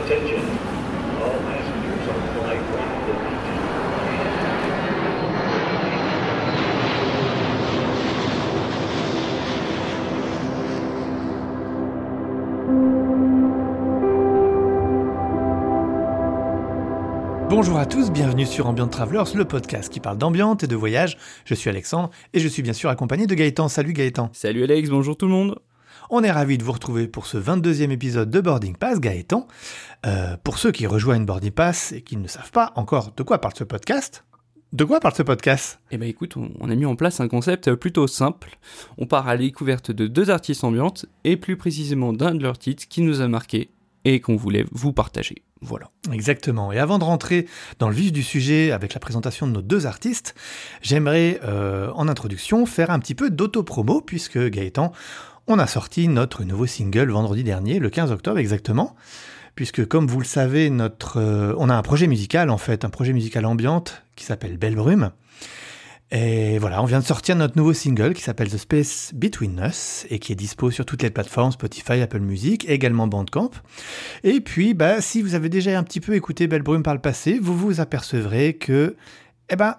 Attention. All passengers on flight 1 Bonjour à tous, bienvenue sur Ambient Travelers, le podcast qui parle d'ambiance et de voyage. Je suis Alexandre et je suis bien sûr accompagné de Gaëtan. Salut Gaëtan. Salut Alex, bonjour tout le monde. On est ravis de vous retrouver pour ce 22e épisode de Boarding Pass, Gaëtan. Euh, pour ceux qui rejoignent Boarding Pass et qui ne savent pas encore de quoi parle ce podcast, de quoi parle ce podcast? Eh ben écoute, on, on a mis en place un concept plutôt simple. On part à la découverte de deux artistes ambiantes et plus précisément d'un de leurs titres qui nous a marqué et qu'on voulait vous partager. Voilà. Exactement. Et avant de rentrer dans le vif du sujet avec la présentation de nos deux artistes, j'aimerais euh, en introduction faire un petit peu d'autopromo puisque Gaëtan, on a sorti notre nouveau single vendredi dernier, le 15 octobre exactement. Puisque comme vous le savez, euh, on a un projet musical en fait, un projet musical ambiante qui s'appelle Belle Brume. Et voilà, on vient de sortir notre nouveau single qui s'appelle The Space Between Us et qui est dispo sur toutes les plateformes Spotify, Apple Music également Bandcamp. Et puis, bah, si vous avez déjà un petit peu écouté Belle Brume par le passé, vous vous apercevrez que, eh ben,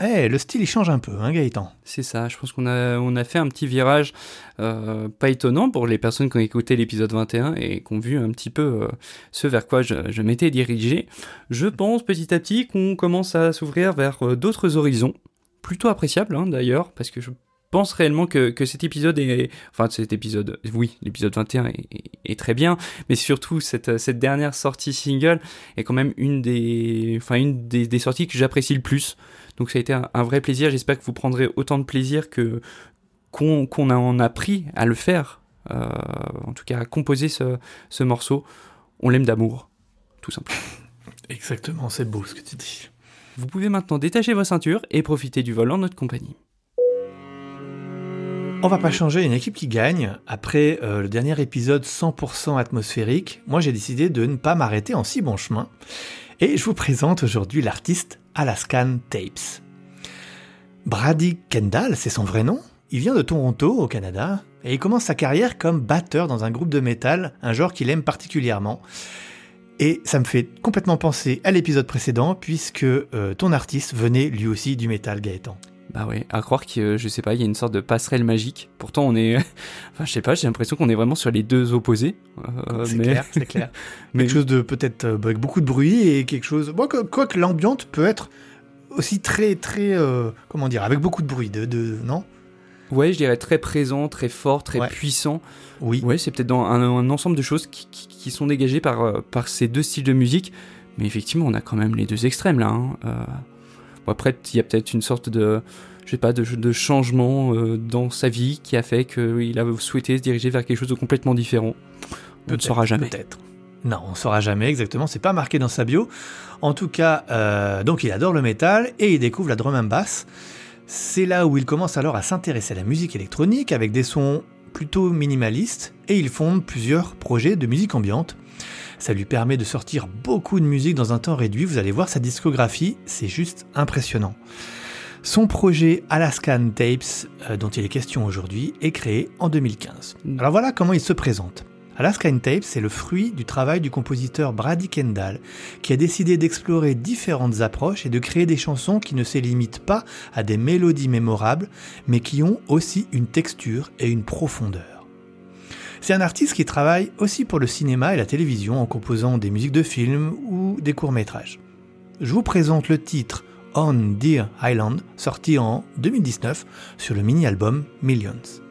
eh, le style il change un peu, hein, Gaëtan. C'est ça, je pense qu'on a, on a fait un petit virage euh, pas étonnant pour les personnes qui ont écouté l'épisode 21 et qui ont vu un petit peu euh, ce vers quoi je, m'étais dirigé. Je pense petit à petit qu'on commence à s'ouvrir vers euh, d'autres horizons plutôt appréciable hein, d'ailleurs, parce que je pense réellement que, que, cet épisode est... Enfin, cet épisode, oui, l'épisode 21 est, est, très bien, mais surtout cette, cette dernière sortie single est quand même une des, enfin, une des sorties que j'apprécie le plus. Donc ça a été un, un vrai plaisir, j'espère que vous prendrez autant de plaisir que qu'on qu en a pris à le faire, euh, en tout cas à composer ce, ce morceau. On l'aime d'amour, tout simplement. Exactement, c'est beau ce que tu dis. Vous pouvez maintenant détacher vos ceintures et profiter du vol en notre compagnie. On va pas changer une équipe qui gagne. Après euh, le dernier épisode 100% atmosphérique, moi j'ai décidé de ne pas m'arrêter en si bon chemin. Et je vous présente aujourd'hui l'artiste Alaskan Tapes. Brady Kendall, c'est son vrai nom. Il vient de Toronto, au Canada, et il commence sa carrière comme batteur dans un groupe de métal, un genre qu'il aime particulièrement. Et ça me fait complètement penser à l'épisode précédent, puisque euh, ton artiste venait lui aussi du métal Gaëtan. Bah ouais, à croire que, euh, je sais pas, il y a une sorte de passerelle magique. Pourtant, on est. enfin, je sais pas, j'ai l'impression qu'on est vraiment sur les deux opposés. Euh, c'est mais... clair, c'est clair. mais... Quelque chose de peut-être euh, avec beaucoup de bruit et quelque chose. Bon, que l'ambiance peut être aussi très, très. Euh, comment dire, avec beaucoup de bruit, de. de non? Ouais, je dirais très présent, très fort, très ouais. puissant. Oui. Ouais, c'est peut-être dans un, un, ensemble de choses qui, qui, qui, sont dégagées par, par ces deux styles de musique. Mais effectivement, on a quand même les deux extrêmes là. Hein. Bon, après, il y a peut-être une sorte de, je sais pas, de, de changement euh, dans sa vie qui a fait qu'il a souhaité se diriger vers quelque chose de complètement différent. On ne saura jamais. Peut-être. Non, on saura jamais exactement. C'est pas marqué dans sa bio. En tout cas, euh, donc il adore le métal et il découvre la drum and bass. C'est là où il commence alors à s'intéresser à la musique électronique avec des sons plutôt minimalistes et il fonde plusieurs projets de musique ambiante. Ça lui permet de sortir beaucoup de musique dans un temps réduit. Vous allez voir sa discographie, c'est juste impressionnant. Son projet Alaskan Tapes, euh, dont il est question aujourd'hui, est créé en 2015. Alors voilà comment il se présente. Alaskan Tapes, c'est le fruit du travail du compositeur Brady Kendall, qui a décidé d'explorer différentes approches et de créer des chansons qui ne se limitent pas à des mélodies mémorables, mais qui ont aussi une texture et une profondeur. C'est un artiste qui travaille aussi pour le cinéma et la télévision en composant des musiques de films ou des courts-métrages. Je vous présente le titre On Deer Island, sorti en 2019 sur le mini-album Millions.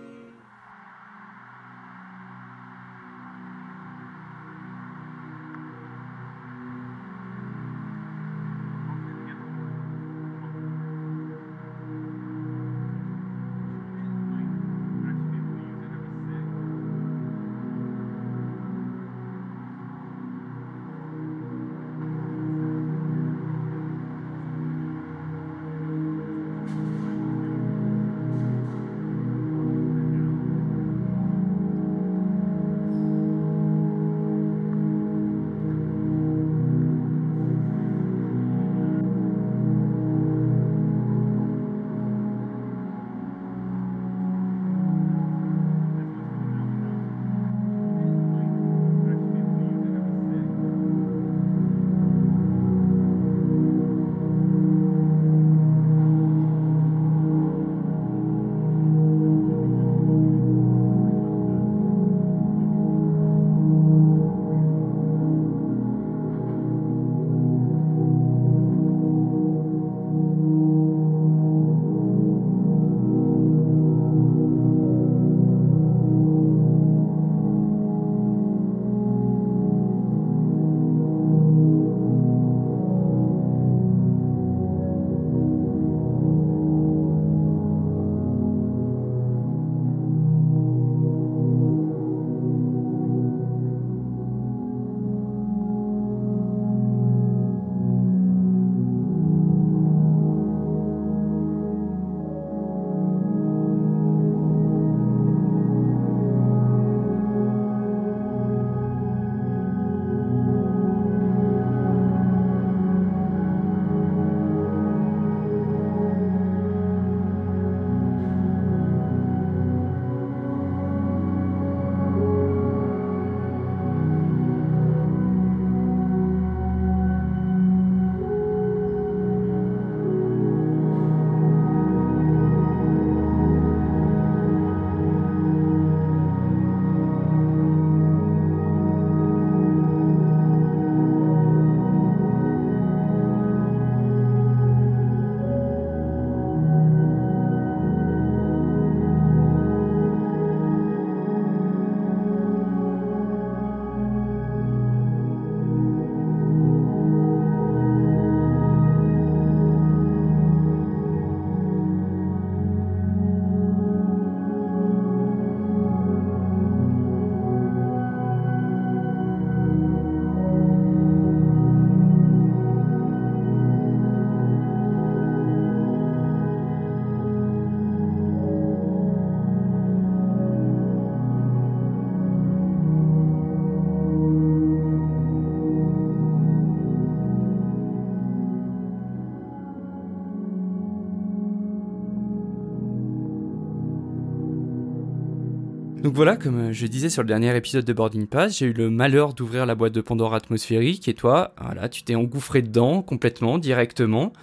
Donc voilà, comme euh, je disais sur le dernier épisode de Boarding Pass, j'ai eu le malheur d'ouvrir la boîte de Pandore atmosphérique et toi, voilà, tu t'es engouffré dedans complètement, directement,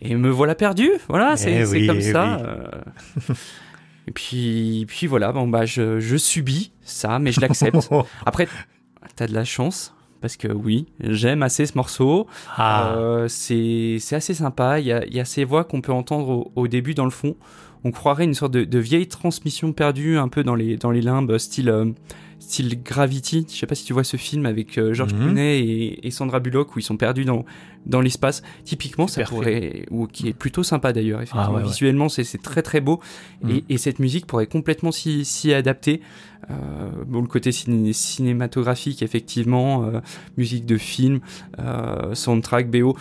et me voilà perdu. Voilà, c'est Eh c'est oui, comme ça. euh. et puis, puis voilà, bon bah je, je subis ça, mais je l'accepte. Après, t'as de la chance. Parce que oui, j'aime assez ce morceau. Ah, Euh, c'est assez sympa. Il y a, il y a ces voix qu'on peut entendre au, au début dans le fond. On croirait une sorte de, de vieille transmission perdue un peu dans les, dans les limbes, style, euh, style Gravity. Je sais pas si tu vois ce film avec euh, George Mhm. Clooney et, et Sandra Bullock où ils sont perdus dans, dans l'espace. Typiquement, ça pourrait, ou qui est plutôt sympa d'ailleurs. Ah ouais, visuellement, c'est c'est très très beau. Mhm. Et, et cette musique pourrait complètement s'y s'y adapter. Euh, bon, le côté ciné- cinématographique, effectivement, euh, musique de film, soundtrack, BO.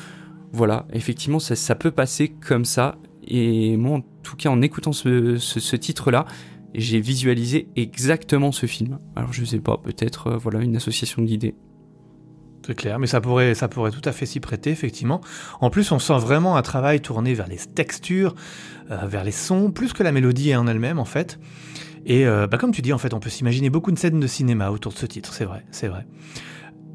Voilà, effectivement, ça, ça peut passer comme ça. Et moi, en tout cas, en écoutant ce, titre-là, j'ai visualisé exactement ce film. Alors, je sais pas, peut-être, euh, voilà, une association d'idées. c'est clair, mais ça pourrait, ça pourrait tout à fait s'y prêter, effectivement. En plus, on sent vraiment un travail tourné vers les textures, euh, vers les sons, plus que la mélodie en elle-même, en fait. Et euh, bah, comme tu dis, en fait, on peut s'imaginer beaucoup de scènes de cinéma autour de ce titre, c'est vrai, c'est vrai.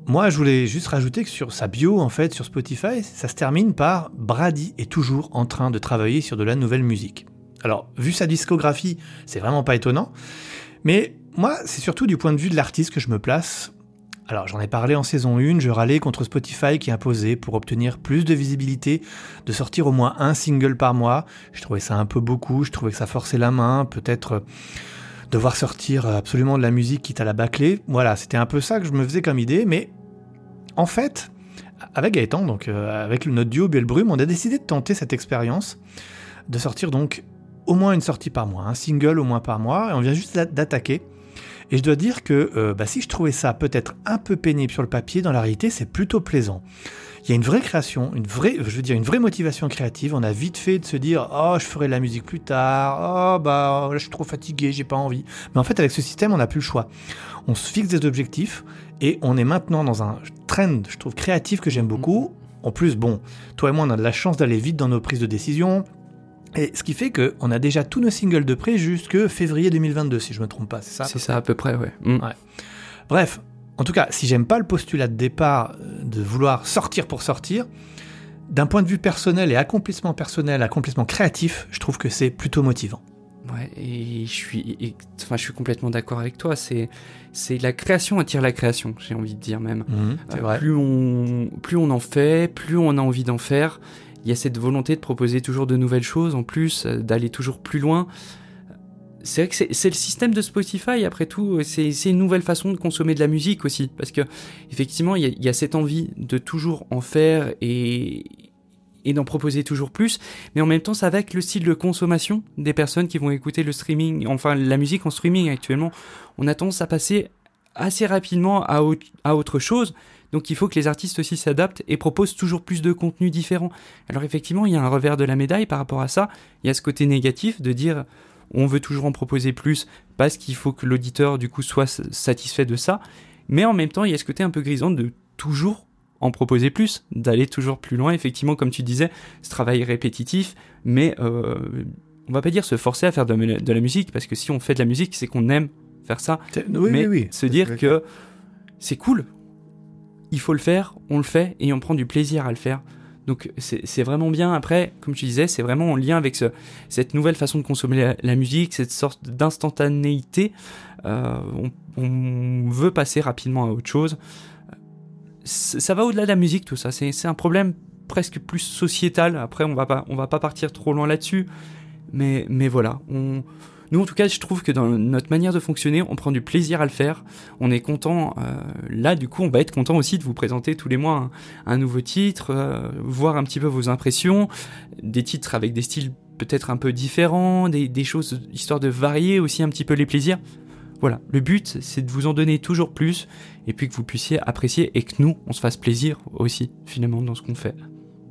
Moi, je voulais juste rajouter que sur sa bio, en fait, sur Spotify, ça se termine par Brady est toujours en train de travailler sur de la nouvelle musique. Alors, vu sa discographie, c'est vraiment pas étonnant. Mais moi, c'est surtout du point de vue de l'artiste que je me place. Alors, j'en ai parlé en saison 1, je râlais contre Spotify qui imposait, pour obtenir plus de visibilité, de sortir au moins un single par mois. Je trouvais ça un peu beaucoup, je trouvais que ça forçait la main, peut-être euh, devoir sortir absolument de la musique quitte à la bâcler. Voilà, c'était un peu ça que je me faisais comme idée, mais en fait, avec Gaëtan, donc euh, avec notre duo Brume, on a décidé de tenter cette expérience, de sortir donc au moins une sortie par mois, un single au moins par mois, et on vient juste d'a- d'attaquer. Et je dois dire que euh, bah, si je trouvais ça peut-être un peu pénible sur le papier, dans la réalité, c'est plutôt plaisant. Il y a une vraie création, une vraie, je veux dire, une vraie motivation créative. On a vite fait de se dire, oh, je ferai de la musique plus tard. Oh, bah, là, je suis trop fatigué, j'ai pas envie. Mais en fait, avec ce système, on n'a plus le choix. On se fixe des objectifs et on est maintenant dans un trend, je trouve, créatif que j'aime beaucoup. En plus, bon, toi et moi, on a de la chance d'aller vite dans nos prises de décision. Et ce qui fait qu'on a déjà tous nos singles de près jusque février 2022, si je me trompe pas, c'est ça? C'est ça à peu près, ouais. Mm. Ouais. Bref, en tout cas, si j'aime pas le postulat de départ euh, de vouloir sortir pour sortir, d'un point de vue personnel et accomplissement personnel, accomplissement créatif, je trouve que c'est plutôt motivant. Ouais, et je suis, et- enfin, je suis complètement d'accord avec toi. C'est, c'est la création attire la création, j'ai envie de dire même. c'est Euh, vrai. Plus on, plus on en fait, plus on a envie d'en faire. Il y a cette volonté de proposer toujours de nouvelles choses, en plus, euh, d'aller toujours plus loin. C'est vrai que c'est le système de Spotify, après tout, c'est c'est une nouvelle façon de consommer de la musique aussi, parce que effectivement, il y a, cette envie de toujours en faire et, et d'en proposer toujours plus, mais en même temps, ça va avec le style de consommation des personnes qui vont écouter le streaming, enfin la musique en streaming actuellement. On a tendance à passer assez rapidement à, au- à autre chose, donc il faut que les artistes aussi s'adaptent et proposent toujours plus de contenu différent. Alors effectivement, il y a un revers de la médaille par rapport à ça. Il y a ce côté négatif de dire on veut toujours en proposer plus parce qu'il faut que l'auditeur du coup soit satisfait de ça. Mais en même temps, il y a ce côté un peu grisant de toujours en proposer plus, d'aller toujours plus loin. Effectivement, comme tu disais, ce travail répétitif, mais euh, on va pas dire se forcer à faire de, de la musique parce que si on fait de la musique, c'est qu'on aime faire ça Oui, mais oui, oui. se dire que c'est cool, il faut le faire, on le fait et on prend du plaisir à le faire. Donc c'est vraiment bien. Après, comme tu disais, c'est vraiment en lien avec ce- cette nouvelle façon de consommer la, la musique, cette sorte d'instantanéité. Euh, on, on veut passer rapidement à autre chose. Ça va au-delà de la musique, tout ça. C'est c'est un problème presque plus sociétal. Après, on va pas, on va pas partir trop loin là-dessus. Mais, mais voilà, on, nous, en tout cas, je trouve que dans notre manière de fonctionner, on prend du plaisir à le faire. On est content. euh, là, du coup, on va être content aussi de vous présenter tous les mois un, un nouveau titre, euh, voir un petit peu vos impressions, des titres avec des styles peut-être un peu différents, des, des choses histoire de varier aussi un petit peu les plaisirs. Voilà, le but, c'est de vous en donner toujours plus et puis que vous puissiez apprécier et que nous, on se fasse plaisir aussi, finalement, dans ce qu'on fait.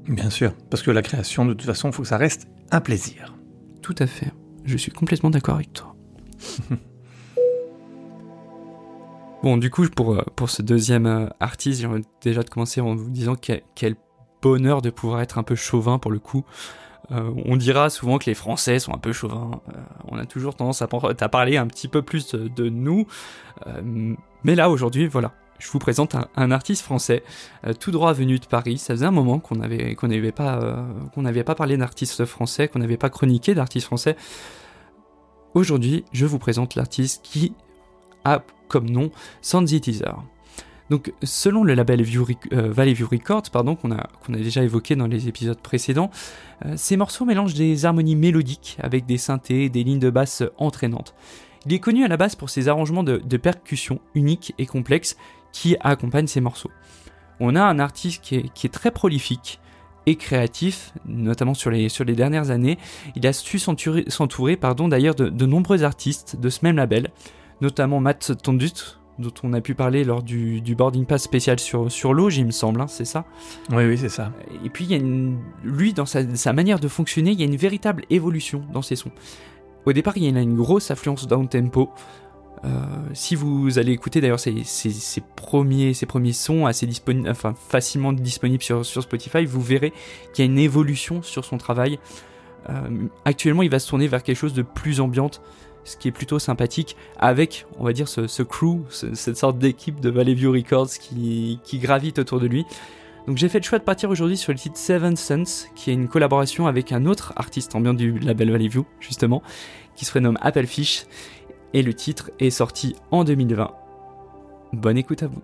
Bien sûr, parce que la création, de toute façon, il faut que ça reste un plaisir. Tout à fait. Je suis complètement d'accord avec toi. bon, du coup, pour, euh, pour ce deuxième euh, artiste, j'ai déjà de commencer en vous disant quel, bonheur de pouvoir être un peu chauvin pour le coup. Euh, on dira souvent que les Français sont un peu chauvins. On a toujours tendance à, parler un petit peu plus de, nous. Mais là, aujourd'hui, voilà. Je vous présente un, artiste français, euh, tout droit venu de Paris. Ça faisait un moment qu'on n'avait pas euh, qu'on n'avait pas parlé d'artiste français, qu'on n'avait pas chroniqué d'artiste français. Aujourd'hui, je vous présente l'artiste qui a comme nom Sandy Teaser. Donc, selon le label euh, Valley View Records, pardon, qu'on a, a déjà évoqué dans les épisodes précédents, euh, ces morceaux mélangent des harmonies mélodiques avec des synthés, des lignes de basse entraînantes. Il est connu à la base pour ses arrangements de, de percussions uniques et complexes qui accompagnent ses morceaux. On a un artiste qui est, qui est très prolifique et créatif, notamment sur les, sur les dernières années. Il a su s'entourer, pardon, d'ailleurs de, de nombreux artistes de ce même label, notamment Matt Tondut, dont on a pu parler lors du, du boarding pass spécial sur, sur l'eau, il me semble, hein, c'est ça? Oui, oui, c'est ça. Et puis, il y a une, lui, dans sa, sa, manière de fonctionner, il y a une véritable évolution dans ses sons. Au départ, il y a une grosse affluence down-tempo. Euh, si vous allez écouter d'ailleurs ses, ses, ses, premiers, ses premiers sons assez disponibles, enfin facilement disponibles sur, sur Spotify, vous verrez qu'il y a une évolution sur son travail. Euh, actuellement, il va se tourner vers quelque chose de plus ambiante, ce qui est plutôt sympathique, avec, on va dire, ce, ce crew, ce, cette sorte d'équipe de Valley View Records qui, qui gravite autour de lui. Donc j'ai fait le choix de partir aujourd'hui sur le titre Seven Suns, qui est une collaboration avec un autre artiste ambiant du label Valley View, justement, qui se prénomme Applefish, et le titre est sorti en 2020. Bonne écoute à vous.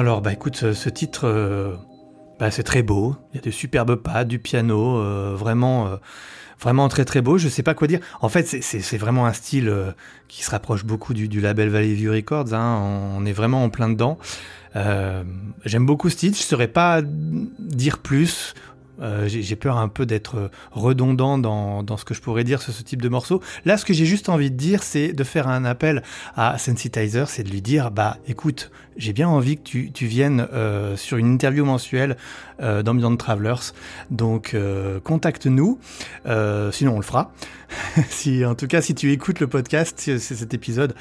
Alors, bah écoute, ce titre, euh, bah, c'est très beau. Il y a de superbes pas, du piano, euh, vraiment, euh, vraiment très très beau. Je sais pas quoi dire. En fait, c'est- vraiment un style qui se rapproche beaucoup du, label Valley View Records. hein. On est vraiment en plein dedans. J'aime beaucoup ce titre. Je saurais pas dire plus. Euh, j'ai peur un peu d'être redondant dans, dans ce que je pourrais dire sur ce type de morceau. Là, ce que j'ai juste envie de dire, c'est de faire un appel à Sensitizer, c'est de lui dire, bah écoute, j'ai bien envie que tu, tu viennes euh, sur une interview mensuelle euh, d'Ambient Travelers. Donc euh, contacte-nous, Euh, sinon on le fera. si, en tout cas, si tu écoutes le podcast, c'est cet épisode,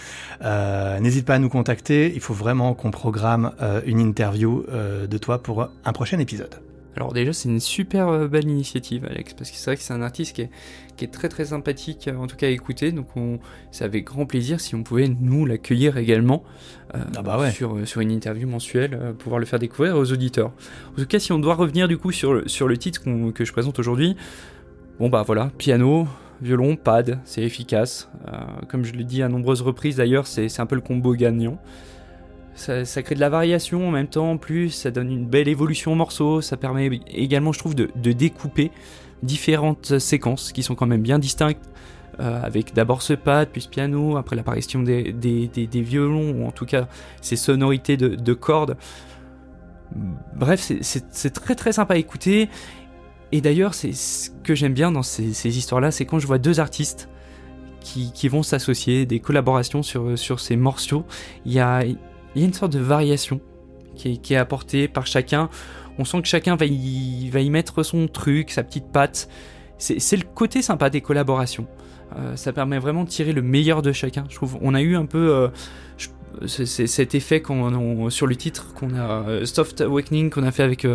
euh, n'hésite pas à nous contacter. Il faut vraiment qu'on programme euh, une interview euh, de toi pour un prochain épisode. Alors déjà, c'est une super euh, belle initiative, Alex, parce que c'est vrai que c'est un artiste qui est, qui est très très sympathique, euh, en tout cas à écouter, donc on, c'est avec grand plaisir si on pouvait nous l'accueillir également euh, Ah bah ouais. sur, sur une interview mensuelle, euh, pouvoir le faire découvrir aux auditeurs. En tout cas, si on doit revenir du coup sur le, sur le titre que je présente aujourd'hui, bon bah voilà, piano, violon, pad, c'est efficace. Euh, comme je l'ai dit à nombreuses reprises d'ailleurs, c'est c'est un peu le combo gagnant. Ça, crée de la variation en même temps, en plus ça donne une belle évolution au morceau, ça permet également je trouve de, découper différentes séquences qui sont quand même bien distinctes, euh, avec d'abord ce pad, puis ce piano, après l'apparition des, des, des- violons, ou en tout cas ces sonorités de, de cordes. Bref, c'est très très sympa à écouter, et d'ailleurs c'est ce que j'aime bien dans ces, ces histoires-là, c'est quand je vois deux artistes qui, qui vont s'associer, des collaborations sur, sur ces morceaux, il y a, il y a une sorte de variation qui est, apportée par chacun. On sent que chacun va y, mettre son truc, sa petite patte. C'est le côté sympa des collaborations. Euh, ça permet vraiment de tirer le meilleur de chacun. Je trouve, on a eu un peu euh, cet effet sur le titre qu'on a euh, Soft Awakening qu'on a fait avec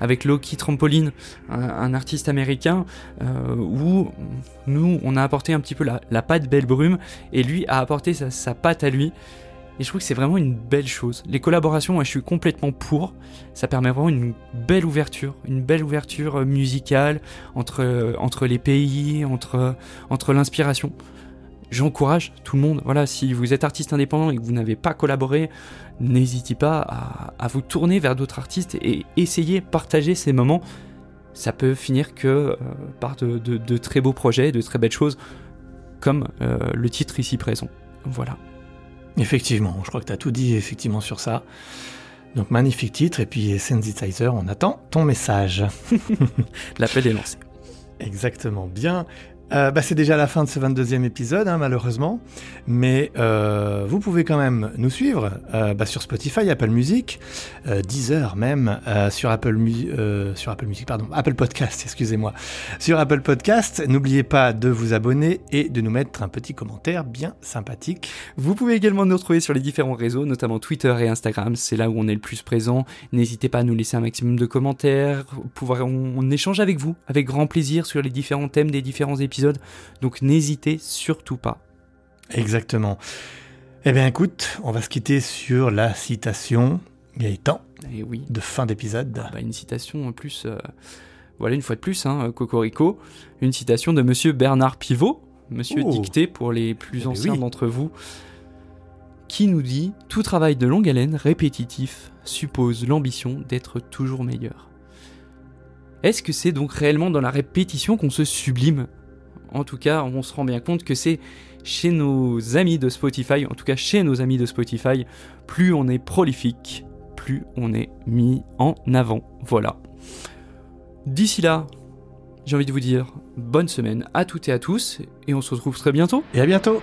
avec Loki Trampoline, un, artiste américain, où nous on a apporté un petit peu la, la patte Belle Brume et lui a apporté sa, sa patte à lui. Et je trouve que c'est vraiment une belle chose. Les collaborations, moi je suis complètement pour. Ça permet vraiment une belle ouverture, une belle ouverture euh, musicale entre, euh, entre les pays, entre, entre l'inspiration. J'encourage tout le monde. Voilà, si vous êtes artiste indépendant et que vous n'avez pas collaboré, n'hésitez pas à, à vous tourner vers d'autres artistes et essayer, partager ces moments. Ça peut finir que euh, par de, de- très beaux projets, de très belles choses, comme euh, le titre ici présent. Voilà. Effectivement, je crois que tu as tout dit effectivement sur ça. Donc magnifique titre, et puis Sensitizer, on attend ton message. L'appel est lancé. Exactement, bien. Euh, bah, c'est déjà la fin de ce 22e épisode, hein, malheureusement. Mais euh, vous pouvez quand même nous suivre euh, bah, sur Spotify, Apple Music, Deezer même, sur, Apple sur Apple Music, pardon, Apple Podcast, excusez-moi. Sur Apple Podcast, n'oubliez pas de vous abonner et de nous mettre un petit commentaire bien sympathique. Vous pouvez également nous retrouver sur les différents réseaux, notamment Twitter et Instagram, c'est là où on est le plus présent. N'hésitez pas à nous laisser un maximum de commentaires, on échange avec vous, avec grand plaisir sur les différents thèmes des différents épisodes. Donc n'hésitez surtout pas. Exactement. Eh bien écoute, on va se quitter sur la citation Gaëtan Et oui, de fin d'épisode. Ah bah, une citation en plus, euh, voilà une fois de plus, hein, Cocorico, une citation de Monsieur Bernard Pivot, Monsieur Oh. Dicté pour les plus Eh ben anciens oui. d'entre vous, qui nous dit tout travail de longue haleine répétitif suppose l'ambition d'être toujours meilleur. Est-ce que c'est donc réellement dans la répétition qu'on se sublime? En tout cas, on se rend bien compte que c'est chez nos amis de Spotify, en tout cas chez nos amis de Spotify, plus on est prolifique, plus on est mis en avant. Voilà. D'ici là, j'ai envie de vous dire bonne semaine à toutes et à tous, et on se retrouve très bientôt. Et à bientôt